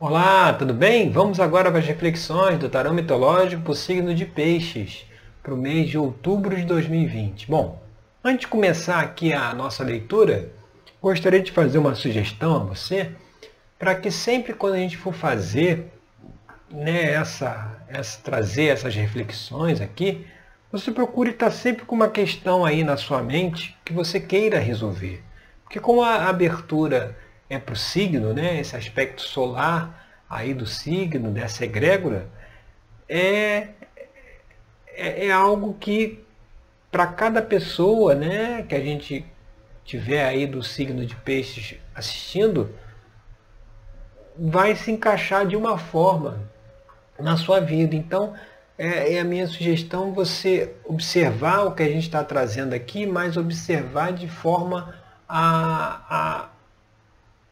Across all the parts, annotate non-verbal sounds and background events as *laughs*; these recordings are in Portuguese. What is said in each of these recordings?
Olá, tudo bem? Vamos agora para as reflexões do tarô mitológico para o signo de peixes para o mês de outubro de 2020. Bom, antes de começar aqui a nossa leitura, gostaria de fazer uma sugestão a você para que sempre quando a gente for fazer né, essa, essa, trazer essas reflexões aqui, você procure estar sempre com uma questão aí na sua mente que você queira resolver. Porque como a abertura é para o signo, né, esse aspecto solar aí do signo, dessa egrégora, é, é, é algo que para cada pessoa né, que a gente tiver aí do signo de peixes assistindo, vai se encaixar de uma forma na sua vida. Então, é, é, a minha sugestão você observar o que a gente está trazendo aqui, mas observar de forma a, a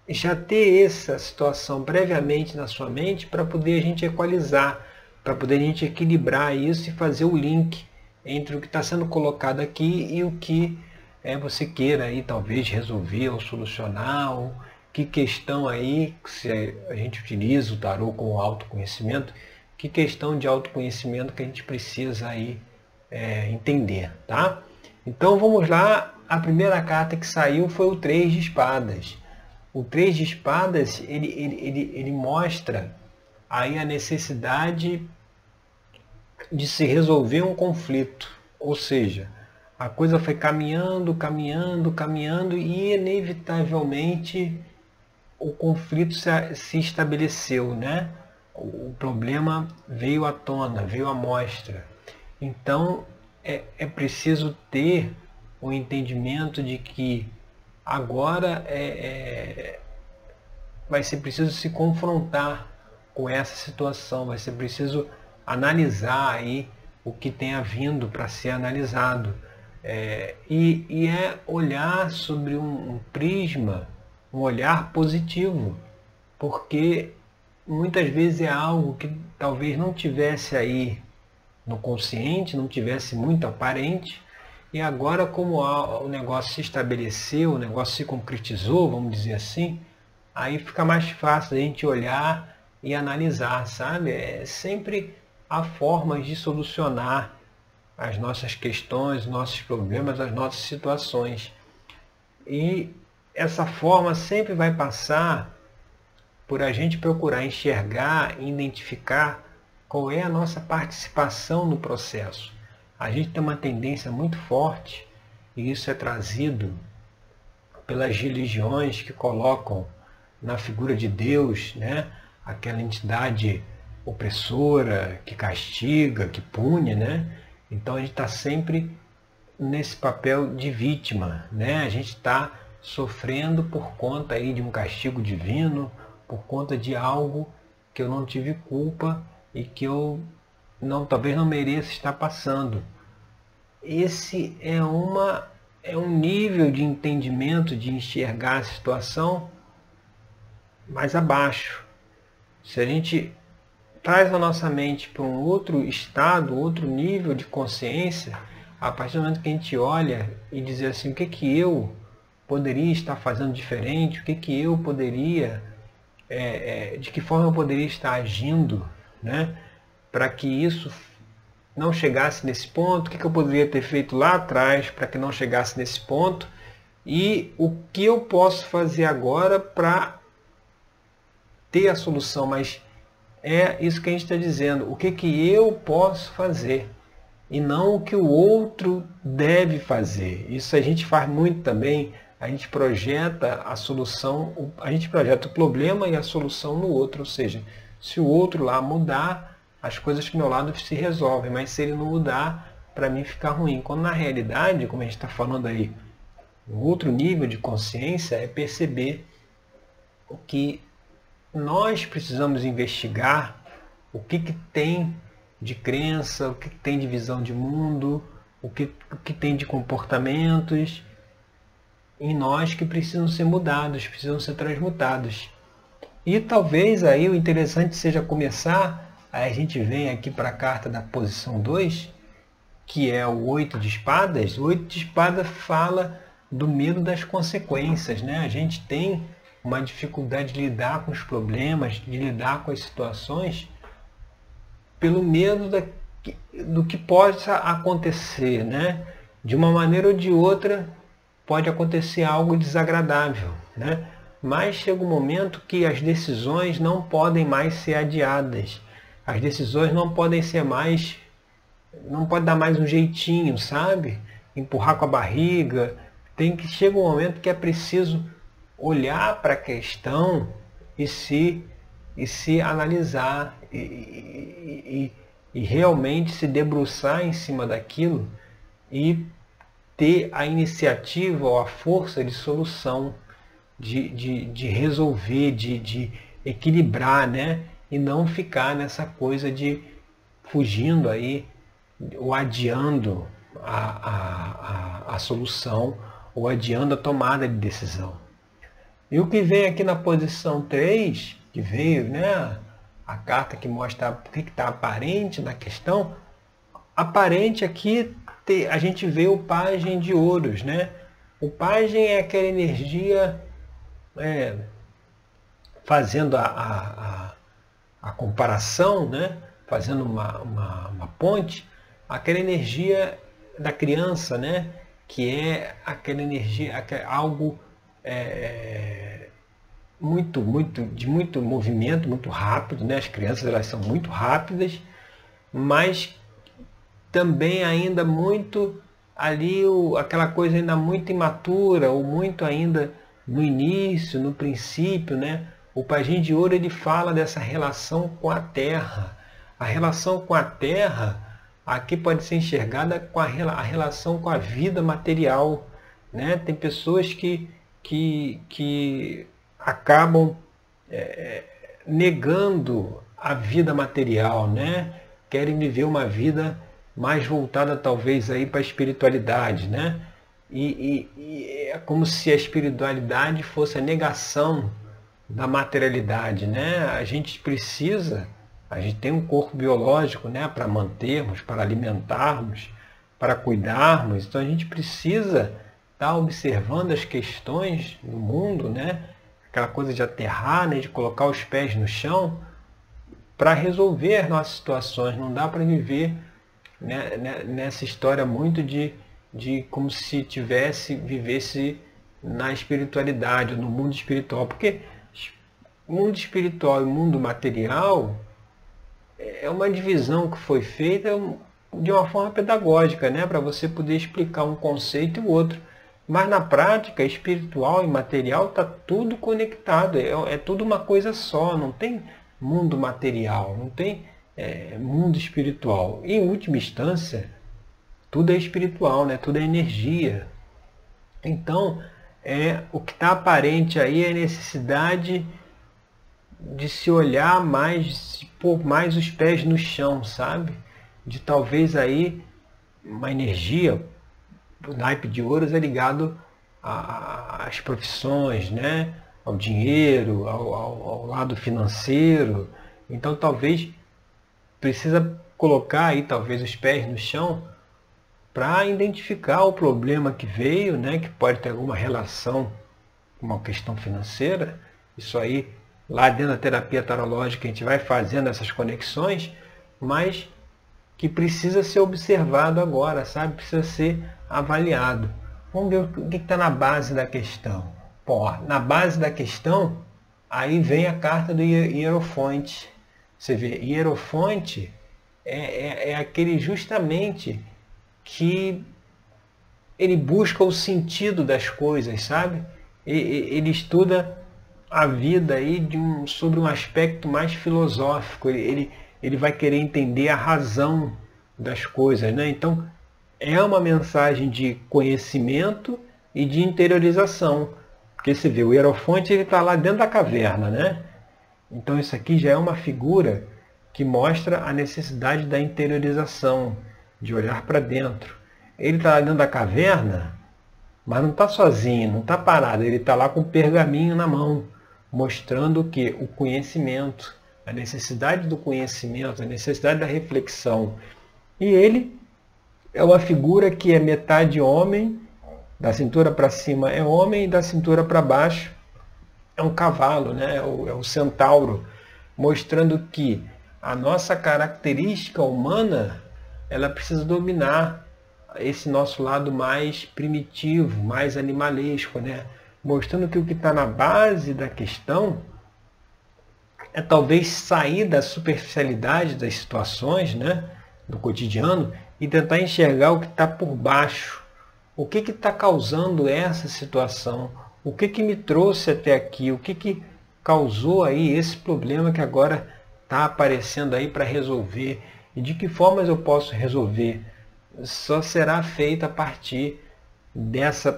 já ter essa situação previamente na sua mente para poder a gente equalizar, para poder a gente equilibrar isso e fazer o link entre o que está sendo colocado aqui e o que é, você queira aí talvez resolver ou solucionar, ou que questão aí, se a gente utiliza o tarô com autoconhecimento, que questão de autoconhecimento que a gente precisa aí é, entender, tá? Então vamos lá, a primeira carta que saiu foi o Três de Espadas. O Três de Espadas, ele, ele, ele, ele mostra aí a necessidade de se resolver um conflito, ou seja, a coisa foi caminhando, caminhando, caminhando e inevitavelmente o conflito se, se estabeleceu, né? O problema veio à tona, veio à mostra. Então é, é preciso ter o entendimento de que agora é, é, vai ser preciso se confrontar com essa situação, vai ser preciso analisar aí o que tenha vindo para ser analisado. É, e, e, é olhar sobre um, um prisma, um olhar positivo, porque muitas vezes é algo que talvez não tivesse aí no consciente, não tivesse muito aparente, e agora como o negócio se estabeleceu, o negócio se concretizou, vamos dizer assim, aí fica mais fácil a gente olhar e analisar, sabe? É sempre há formas de solucionar as nossas questões, nossos problemas, as nossas situações. E essa forma sempre vai passar por a gente procurar enxergar e identificar qual é a nossa participação no processo. A gente tem uma tendência muito forte, e isso é trazido pelas religiões que colocam na figura de Deus, né, aquela entidade opressora, que castiga, que pune, né? Então a gente está sempre nesse papel de vítima, né? A gente está sofrendo por conta aí de um castigo divino, por conta de algo que eu não tive culpa e que eu não talvez não mereça estar passando. Esse é uma é um nível de entendimento, de enxergar a situação mais abaixo. Se a gente traz a nossa mente para um outro estado, outro nível de consciência, a partir do momento que a gente olha e dizer assim, o que que eu poderia estar fazendo diferente, o que que eu poderia, é, é, de que forma eu poderia estar agindo, né, para que isso não chegasse nesse ponto, o que, eu poderia ter feito lá atrás para que não chegasse nesse ponto e o que eu posso fazer agora para ter a solução, mas é isso que a gente está dizendo. O que, que eu posso fazer e não o que o outro deve fazer. Isso a gente faz muito também. A gente projeta a solução, a gente projeta o problema e a solução no outro. Ou seja, se o outro lá mudar, as coisas do meu lado se resolvem. Mas se ele não mudar, para mim fica ruim. Quando na realidade, como a gente está falando aí, um outro nível de consciência é perceber o que nós precisamos investigar o que, que tem de crença, o que, que tem de visão de mundo, o que, o que tem de comportamentos em nós que precisam ser mudados, precisam ser transmutados. E talvez aí o interessante seja começar, aí a gente vem aqui para a carta da posição 2, que é o oito de espadas. O oito de espadas fala do medo das consequências. Né? A gente tem uma dificuldade de lidar com os problemas, de lidar com as situações, pelo medo da, do que possa acontecer, né? De uma maneira ou de outra pode acontecer algo desagradável, né? Mas chega um momento que as decisões não podem mais ser adiadas. As decisões não podem ser mais não pode dar mais um jeitinho, sabe? Empurrar com a barriga. Tem que chega um momento que é preciso olhar para a questão e se, e se analisar e, e, e, e realmente se debruçar em cima daquilo e ter a iniciativa ou a força de solução, de, de, de resolver, de, de equilibrar, né? E não ficar nessa coisa de fugindo aí ou adiando a, a, a, a solução ou adiando a tomada de decisão. E o que vem aqui na posição 3, que veio, né, a carta que mostra o que está aparente na questão, aparente aqui a gente vê o pajem de ouros, né? O pajem é aquela energia, é, fazendo a, a, a, a, comparação, né? fazendo uma, uma, uma ponte, aquela energia da criança, né? que é aquela energia, algo é, muito, muito, de muito movimento, muito rápido, né? As crianças elas são muito rápidas, mas também ainda muito ali o, aquela coisa ainda muito imatura, ou muito ainda no início, no princípio, né? O Pajem de Ouro ele fala dessa relação com a terra. A relação com a terra aqui pode ser enxergada com a, a relação com a vida material. Né? Tem pessoas que que, que acabam é, negando a vida material, né? Querem viver uma vida mais voltada talvez aí para a espiritualidade, né? E, e, e, é como se a espiritualidade fosse a negação da materialidade, né? A gente precisa, a gente tem um corpo biológico, né? Para mantermos, para alimentarmos, para cuidarmos, então a gente precisa está observando as questões do mundo, né? aquela coisa de aterrar, né? de colocar os pés no chão, para resolver as nossas situações. Não dá para viver né, né, nessa história muito de, de como se tivesse, vivesse na espiritualidade, no mundo espiritual. Porque mundo espiritual e mundo material é uma divisão que foi feita de uma forma pedagógica, né? para você poder explicar um conceito e o outro. Mas na prática, espiritual e material está tudo conectado, é, é, tudo uma coisa só, não tem mundo material, não tem é, mundo espiritual. E, em última instância, tudo é espiritual, né? tudo é energia. Então, é, o que está aparente aí é a necessidade de se olhar mais, de pôr mais os pés no chão, sabe? De talvez aí uma energia, o naipe de ouros é ligado às profissões, né? ao dinheiro, ao, ao, ao, lado financeiro. Então talvez precisa colocar aí talvez os pés no chão para identificar o problema que veio, né? que pode ter alguma relação com uma questão financeira. Isso aí lá dentro da terapia tarológica a gente vai fazendo essas conexões, mas que precisa ser observado agora, sabe? Precisa ser avaliado. Vamos ver o que está na base da questão. Pô, na base da questão, aí vem a carta do Hierofonte. Você vê, Hierofonte é, é, é aquele justamente que ele busca o sentido das coisas, sabe? Ele estuda a vida aí de um, sobre um aspecto mais filosófico. Ele, ele, vai querer entender a razão das coisas, né? Então, é uma mensagem de conhecimento e de interiorização. Porque você vê, o Hierofonte está lá dentro da caverna, né? Então isso aqui já é uma figura que mostra a necessidade da interiorização, de olhar para dentro. Ele está lá dentro da caverna, mas não está sozinho, não está parado, ele está lá com o pergaminho na mão, mostrando que? O conhecimento, a necessidade do conhecimento, a necessidade da reflexão. E ele é uma figura que é metade homem, da cintura para cima é homem e da cintura para baixo é um cavalo, né? é, o, é o centauro, mostrando que a nossa característica humana ela precisa dominar esse nosso lado mais primitivo, mais animalesco, né? Mostrando que o que está na base da questão é talvez sair da superficialidade das situações, né, do cotidiano, e tentar enxergar o que está por baixo. O que está causando essa situação? O que, que me trouxe até aqui? O que, que causou aí esse problema que agora está aparecendo aí para resolver? E de que formas eu posso resolver? Só será feito a partir dessa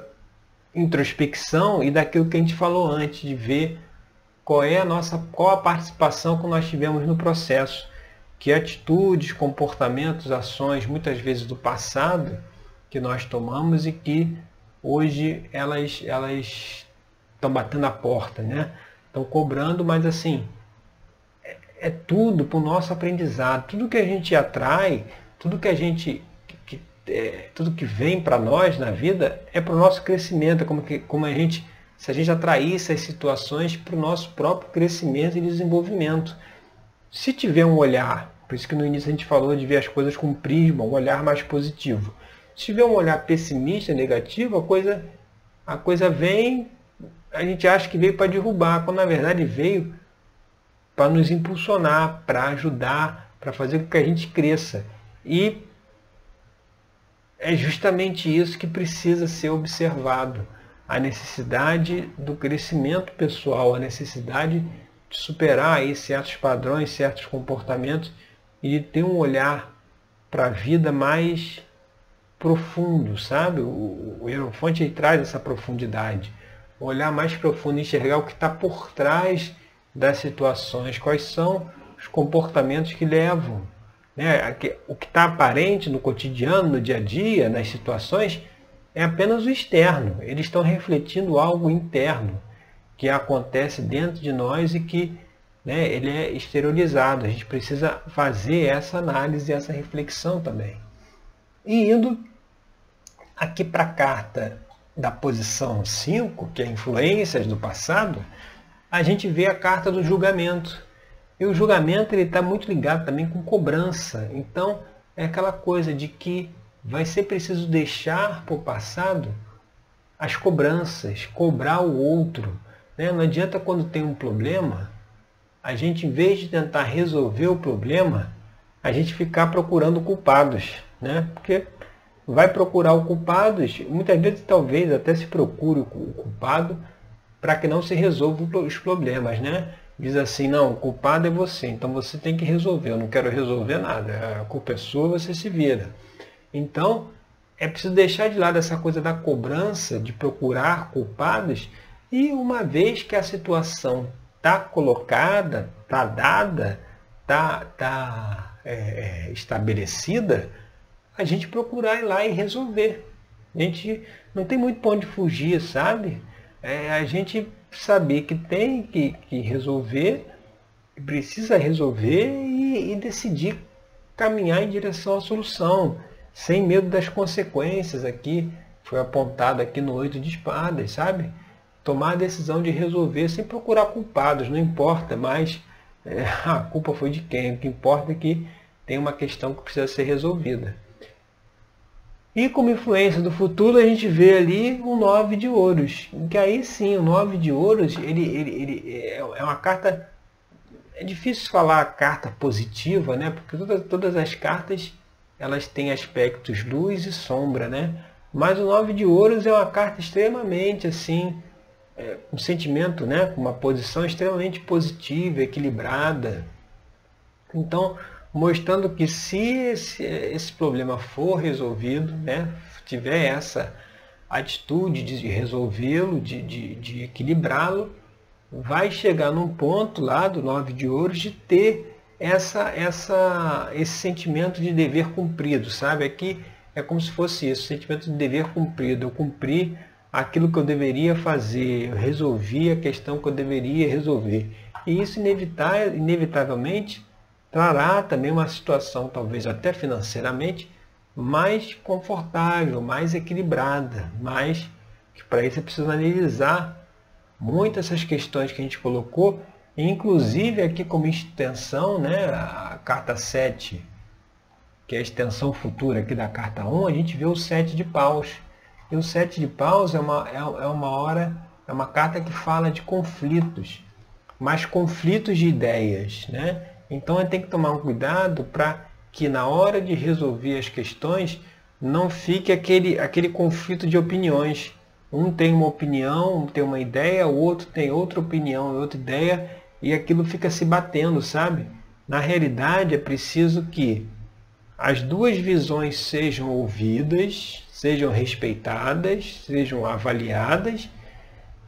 introspecção e daquilo que a gente falou antes, de ver qual é a nossa, qual a participação que nós tivemos no processo, que atitudes, comportamentos, ações, muitas vezes do passado, que nós tomamos e que hoje elas elas estão batendo a porta, né? Estão cobrando, mas assim é, é tudo para o nosso aprendizado, tudo que a gente atrai, tudo que a gente é, tudo que vem para nós na vida é para o nosso crescimento, é como que como a gente se a gente atraísse as situações para o nosso próprio crescimento e desenvolvimento. Se tiver um olhar, por isso que no início a gente falou de ver as coisas com prisma, um olhar mais positivo. Se tiver um olhar pessimista, negativo, a coisa, a coisa vem, a gente acha que veio para derrubar, quando na verdade veio para nos impulsionar, para ajudar, para fazer com que a gente cresça. E é justamente isso que precisa ser observado a necessidade do crescimento pessoal, a necessidade de superar aí certos padrões, certos comportamentos e de ter um olhar para a vida mais profundo, sabe? O, o traz essa profundidade. Olhar mais profundo, enxergar o que está por trás das situações, quais são os comportamentos que levam. Né? O que está aparente no cotidiano, no dia a dia, nas situações, é apenas o externo. Eles estão refletindo algo interno que acontece dentro de nós e que né, ele é exteriorizado. A gente precisa fazer essa análise, essa reflexão também. E indo aqui para a carta da posição 5, que é influências do passado, a gente vê a carta do julgamento. E o julgamento está muito ligado também com cobrança. Então, é aquela coisa de que vai ser preciso deixar para o passado as cobranças, cobrar o outro. Né? Não adianta quando tem um problema, a gente, em vez de tentar resolver o problema, a gente ficar procurando culpados. Né? Porque vai procurar o culpado, muitas vezes talvez até se procure o culpado para que não se resolvam os problemas. Né? Diz assim, não, o culpado é você, então você tem que resolver, eu não quero resolver nada, a culpa é sua, você se vira. Então, é preciso deixar de lado essa coisa da cobrança, de procurar culpados, e uma vez que a situação está colocada, está dada, está tá, é, estabelecida, a gente procurar ir lá e resolver. A gente não tem muito para onde fugir, sabe? É a gente saber que tem que, que resolver, precisa resolver e, e decidir caminhar em direção à solução sem medo das consequências aqui, foi apontado aqui no oito de espadas, sabe? Tomar a decisão de resolver sem procurar culpados, não importa mais é, *laughs* a culpa foi de quem, o que importa é que tem uma questão que precisa ser resolvida. E como influência do futuro, a gente vê ali o nove de ouros, que aí sim, o nove de ouros, ele, ele, ele é, é uma carta, é difícil falar carta positiva, né? Porque todas, todas as cartas elas têm aspectos luz e sombra, né? Mas o nove de ouros é uma carta extremamente assim, é, um sentimento, né? Uma posição extremamente positiva, equilibrada. Então, mostrando que se esse, esse problema for resolvido, né? Tiver essa atitude de resolvê-lo, de, de, de equilibrá-lo, vai chegar num ponto lá do nove de ouros de ter essa, essa, esse sentimento de dever cumprido, sabe? Aqui é como se fosse isso, sentimento de dever cumprido. Eu cumpri aquilo que eu deveria fazer, eu resolvi a questão que eu deveria resolver. E isso inevitavelmente trará também uma situação, talvez até financeiramente, mais confortável, mais equilibrada, mais que para isso é preciso analisar muitas dessas questões que a gente colocou, inclusive aqui como extensão, né, a carta 7, que é a extensão futura aqui da carta 1, a gente vê o 7 de paus. E o 7 de paus é uma, é, é uma hora, é uma carta que fala de conflitos, mas conflitos de ideias. Né? Então tem que tomar um cuidado para que na hora de resolver as questões não fique aquele, aquele conflito de opiniões. Um tem uma opinião, um tem uma ideia, o outro tem outra opinião, outra ideia, e aquilo fica se batendo, sabe? Na realidade, é preciso que as duas visões sejam ouvidas, sejam respeitadas, sejam avaliadas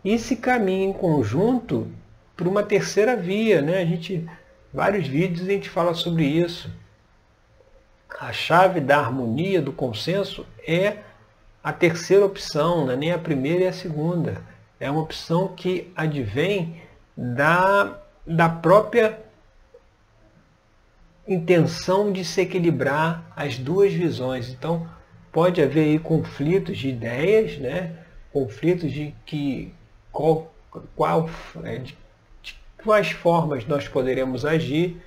e se caminhe em conjunto para uma terceira via, né? A gente vários vídeos a gente fala sobre isso. A chave da harmonia, do consenso é a terceira opção, né? nem a primeira e a segunda. É uma opção que advém da, da própria intenção de se equilibrar as duas visões. Então, pode haver aí conflitos de ideias, né? conflitos de que qual, qual é, de quais formas nós poderemos agir,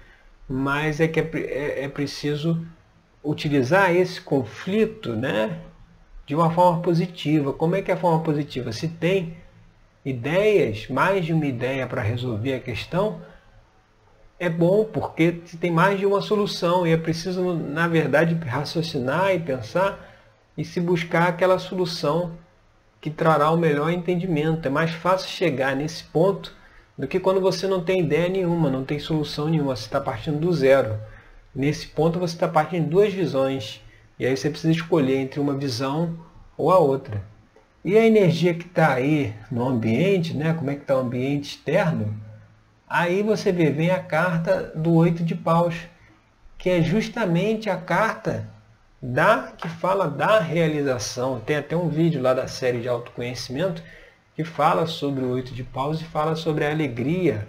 mas é que é, é, é preciso utilizar esse conflito né, de uma forma positiva. Como é que é a forma positiva? Se tem ideias, mais de uma ideia para resolver a questão, é bom porque se tem mais de uma solução e é preciso, na verdade, raciocinar e pensar e se buscar aquela solução que trará o melhor entendimento. É mais fácil chegar nesse ponto do que quando você não tem ideia nenhuma, não tem solução nenhuma, você está partindo do zero. Nesse ponto você está partindo de duas visões. E aí você precisa escolher entre uma visão ou a outra. E a energia que está aí no ambiente, né? como é que está o ambiente externo, aí você vê, vem a carta do oito de paus, que é justamente a carta da que fala da realização. Tem até um vídeo lá da série de autoconhecimento que fala sobre o oito de paus e fala sobre a alegria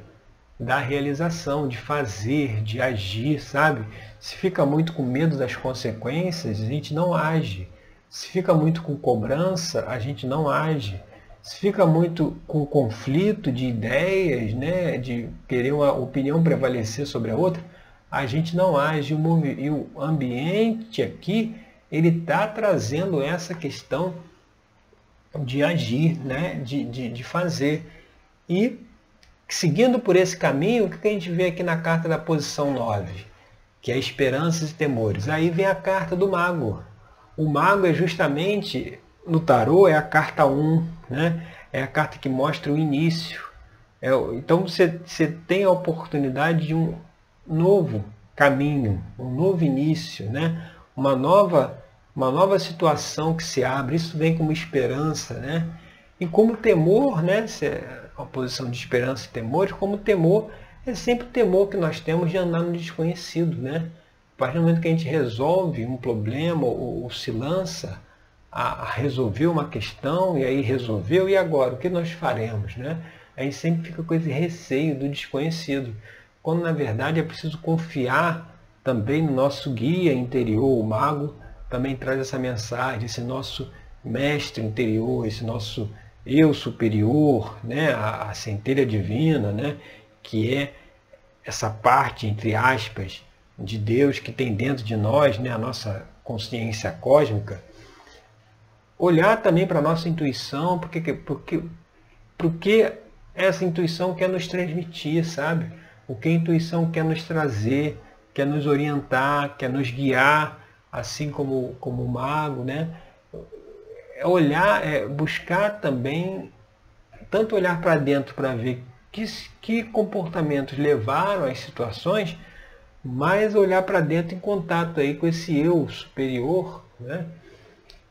da realização, de fazer, de agir, sabe? Se fica muito com medo das consequências, a gente não age. Se fica muito com cobrança, a gente não age. Se fica muito com conflito de ideias, né, de querer uma opinião prevalecer sobre a outra, a gente não age. E o ambiente aqui, ele está trazendo essa questão de agir, né, de, de, de fazer. E Seguindo por esse caminho, o que a gente vê aqui na carta da posição 9? Que é esperanças e temores. Aí vem a carta do mago. O mago é justamente, no tarô, é a carta 1, né? é a carta que mostra o início. É, então você, você tem a oportunidade de um novo caminho, um novo início, né? uma, nova, uma nova situação que se abre. Isso vem como esperança. Né? E como temor, né? uma posição de esperança e temor, como temor é sempre o temor que nós temos de andar no desconhecido, né? A partir do momento que a gente resolve um problema ou, ou se lança a, a, resolver uma questão e aí resolveu e agora o que nós faremos, né? A gente sempre fica com esse receio do desconhecido, quando na verdade é preciso confiar também no nosso guia interior, o mago também traz essa mensagem, esse nosso mestre interior, esse nosso eu superior, né, a, a centelha divina, né, que é essa parte, entre aspas, de Deus que tem dentro de nós, né, a nossa consciência cósmica, olhar também para a nossa intuição, porque, porque, porque essa intuição quer nos transmitir, sabe? O que a intuição quer nos trazer, quer nos orientar, quer nos guiar, assim como, como o mago, né? é olhar, é buscar também, tanto olhar para dentro para ver que, que comportamentos levaram às situações, mas olhar para dentro em contato aí com esse eu superior, né,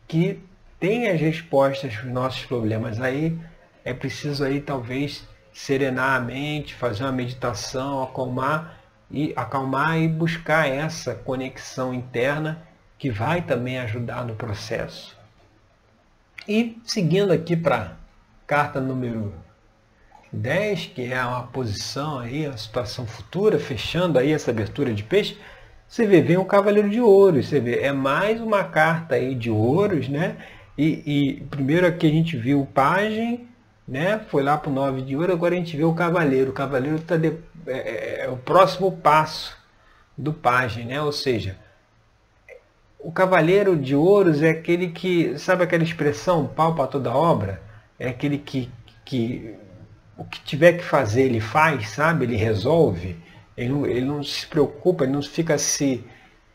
que tem as respostas para os nossos problemas. Aí é preciso aí talvez serenar a mente, fazer uma meditação, acalmar e acalmar e buscar essa conexão interna que vai também ajudar no processo. E seguindo aqui para carta número 10, que é uma posição aí, a situação futura, fechando aí essa abertura de peixe, você vê, vem o Cavaleiro de Ouros, você vê, é mais uma carta aí de ouros, né? E, e primeiro aqui a gente viu o pajem, né? Foi lá para o 9 de ouro, agora a gente vê o cavaleiro. O cavaleiro está é, é, é, o próximo passo do pajem, né? Ou seja, o cavaleiro de ouros é aquele que, sabe aquela expressão, pau para toda obra? É aquele que, que o que tiver que fazer ele faz, sabe? Ele resolve. Ele não, ele não se preocupa, ele não fica se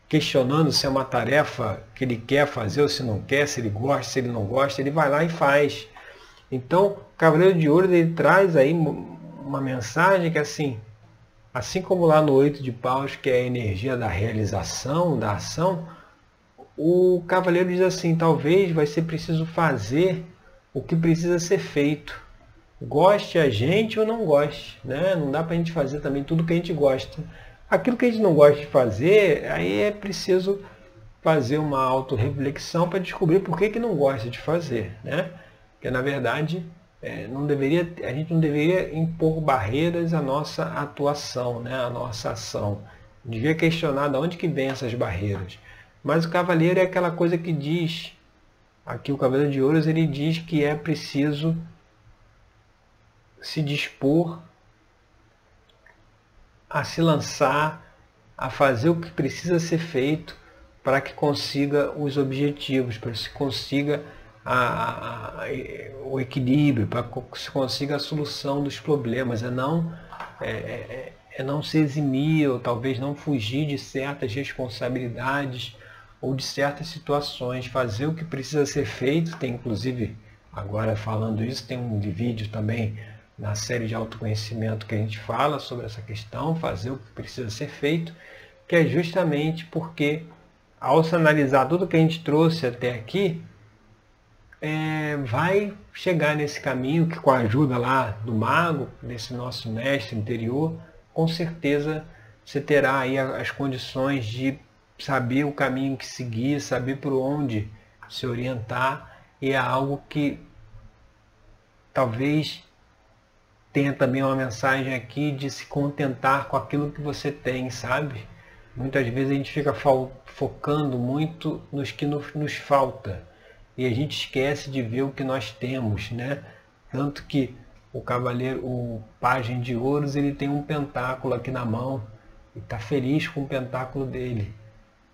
questionando se é uma tarefa que ele quer fazer ou se não quer, se ele gosta, se ele não gosta, ele vai lá e faz. Então, o Cavaleiro de Ouro ele traz aí uma mensagem que assim, assim como lá no oito de paus, que é a energia da realização, da ação, o Cavaleiro diz assim, talvez vai ser preciso fazer o que precisa ser feito. Goste a gente ou não goste. Né? Não dá para a gente fazer também tudo que a gente gosta. Aquilo que a gente não gosta de fazer, aí é preciso fazer uma autorreflexão para descobrir por que, que não gosta de fazer. Né? Porque na verdade é, não deveria, a gente não deveria impor barreiras à nossa atuação, né? à nossa ação. Devia questionar de onde que vem essas barreiras. Mas o cavaleiro é aquela coisa que diz, aqui o cavaleiro de ouros, ele diz que é preciso se dispor a se lançar, a fazer o que precisa ser feito para que consiga os objetivos, para que se consiga a, a, o equilíbrio, para que se consiga a solução dos problemas, é não, é, é, é não se eximir ou talvez não fugir de certas responsabilidades ou de certas situações, fazer o que precisa ser feito, tem inclusive, agora falando isso, tem um vídeo também na série de autoconhecimento que a gente fala sobre essa questão, fazer o que precisa ser feito, que é justamente porque ao se analisar tudo que a gente trouxe até aqui, é, vai chegar nesse caminho que com a ajuda lá do mago, desse nosso mestre interior, com certeza você terá aí as condições de saber o caminho que seguir, saber por onde se orientar, e é algo que talvez tenha também uma mensagem aqui de se contentar com aquilo que você tem, sabe? Muitas vezes a gente fica focando muito nos que nos falta e a gente esquece de ver o que nós temos, né? Tanto que o cavaleiro, o pajem de ouros, ele tem um pentáculo aqui na mão e está feliz com o pentáculo dele.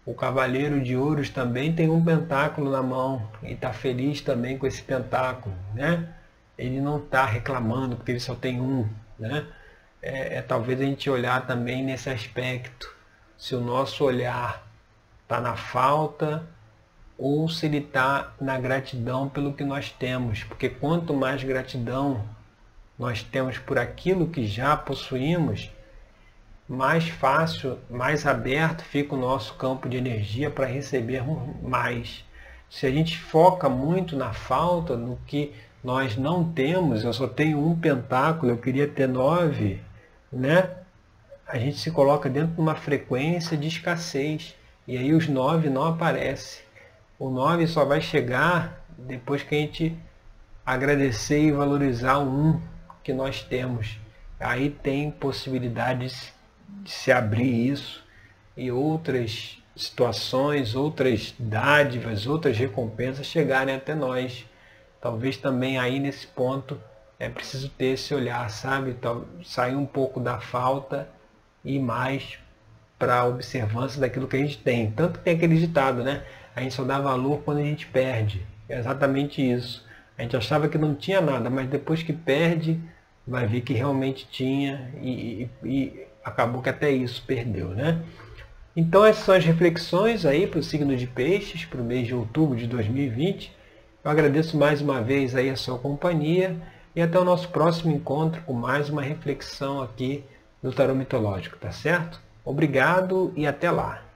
O cavaleiro de ouros também tem um pentáculo na mão e está feliz também com esse pentáculo, né? ele não está reclamando porque ele só tem um. Né? É, é, talvez a gente olhar também nesse aspecto. Se o nosso olhar está na falta ou se ele está na gratidão pelo que nós temos. Porque quanto mais gratidão nós temos por aquilo que já possuímos, mais fácil, mais aberto fica o nosso campo de energia para receber mais. Se a gente foca muito na falta, no que nós não temos, eu só tenho um pentáculo, eu queria ter nove, né? A gente se coloca dentro de uma frequência de escassez. E aí os nove não aparecem. O nove só vai chegar depois que a gente agradecer e valorizar o um que nós temos. Aí tem possibilidades de se abrir isso e outras situações, outras dádivas, outras recompensas chegarem até nós talvez também aí nesse ponto é preciso ter esse olhar, sabe? Sair um pouco da falta e mais para a observância daquilo que a gente tem. Tanto que tem aquele ditado, né? A gente só dá valor quando a gente perde. É exatamente isso. A gente achava que não tinha nada, mas depois que perde, vai ver que realmente tinha e, e, e acabou que até isso perdeu, né? Então essas são as reflexões aí para o signo de peixes, para o mês de outubro de 2020. Eu agradeço mais uma vez aí a sua companhia e até o nosso próximo encontro com mais uma reflexão aqui do Tarô Mitológico, tá certo? Obrigado e até lá!